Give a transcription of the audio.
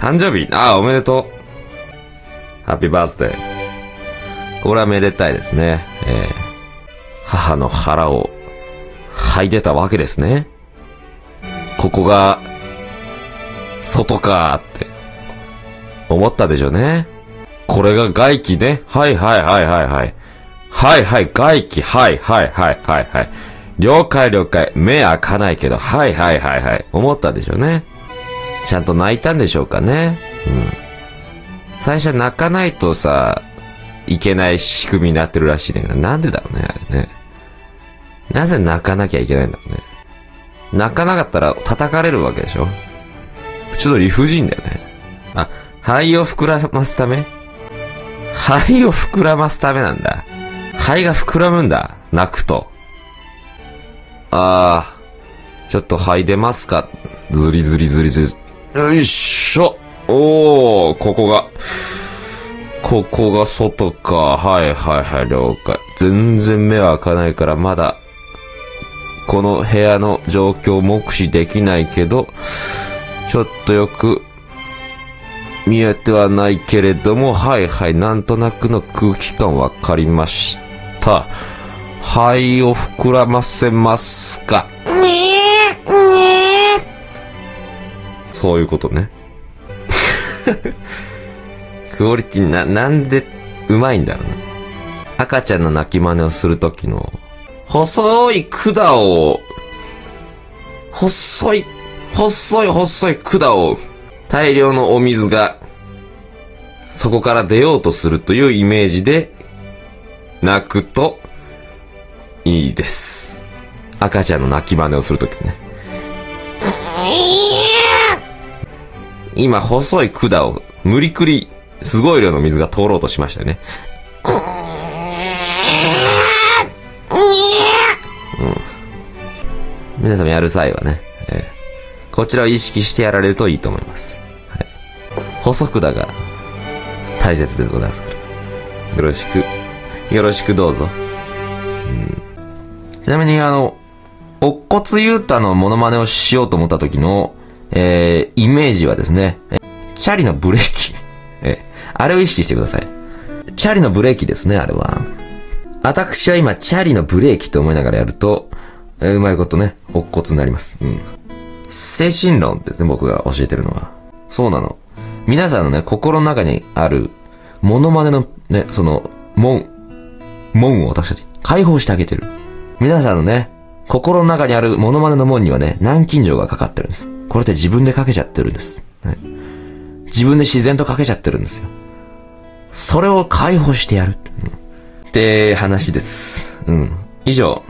誕生日ああ、おめでとう。ハッピーバースデー。これはめでたいですね。えー、母の腹を吐いてたわけですね。ここが、外かーって、思ったでしょうね。これが外気ね。はいはいはいはいはい。はいはい、外気。はいはいはいはいはい。了解了解。目開かないけど、はいはいはいはい。思ったでしょうね。ちゃんと泣いたんでしょうかね。うん。最初泣かないとさ、いけない仕組みになってるらしいんだけど、なんでだろうね、あれね。なぜ泣かなきゃいけないんだろうね。泣かなかったら叩かれるわけでしょちょっと理不尽だよね。あ、肺を膨らますため？肺を膨らますためなんだ。肺が膨らむんだ。泣くと。あー、ちょっと肺出ますか？ずりずりずりずり。よいしょおー、ここが。ここが外か。はいはいはい、了解。全然目は開かないからまだ、この部屋の状況を目視できないけど、ちょっとよく見えてはないけれども、はいはい、なんとなくの空気感わかりました。肺を膨らませますか。そういうことね。クオリティな、なんでうまいんだろうな。赤ちゃんの泣き真似をするときの、細い管を、細い、細い細い管を、大量のお水が、そこから出ようとするというイメージで、泣くと、いいです。赤ちゃんの泣き真似をするときね。今、細い管を無理くり、すごい量の水が通ろうとしましたね。うん。皆様やる際はね、えー、こちらを意識してやられるといいと思います。はい。細管が大切でございますから。よろしく、よろしくどうぞ。うん、ちなみにあの、乙骨雄太のモノマネをしようと思った時の、えー、イメージはですね、チャリのブレーキ。えあれを意識してください。チャリのブレーキですね、あれは。私は今、チャリのブレーキと思いながらやると、えー、うまいことね、乙骨になります。うん。精神論ですね、僕が教えてるのは。そうなの。皆さんのね、心の中にある、モノマネのね、その、門、門を私たち、解放してあげてる。皆さんのね、心の中にあるモノマネの門にはね、南京錠がかかってるんです。これって自分でかけちゃってるんです。はい、自分で自然とかけちゃってるんですよ。それを解放してやる。って話です。うん。以上。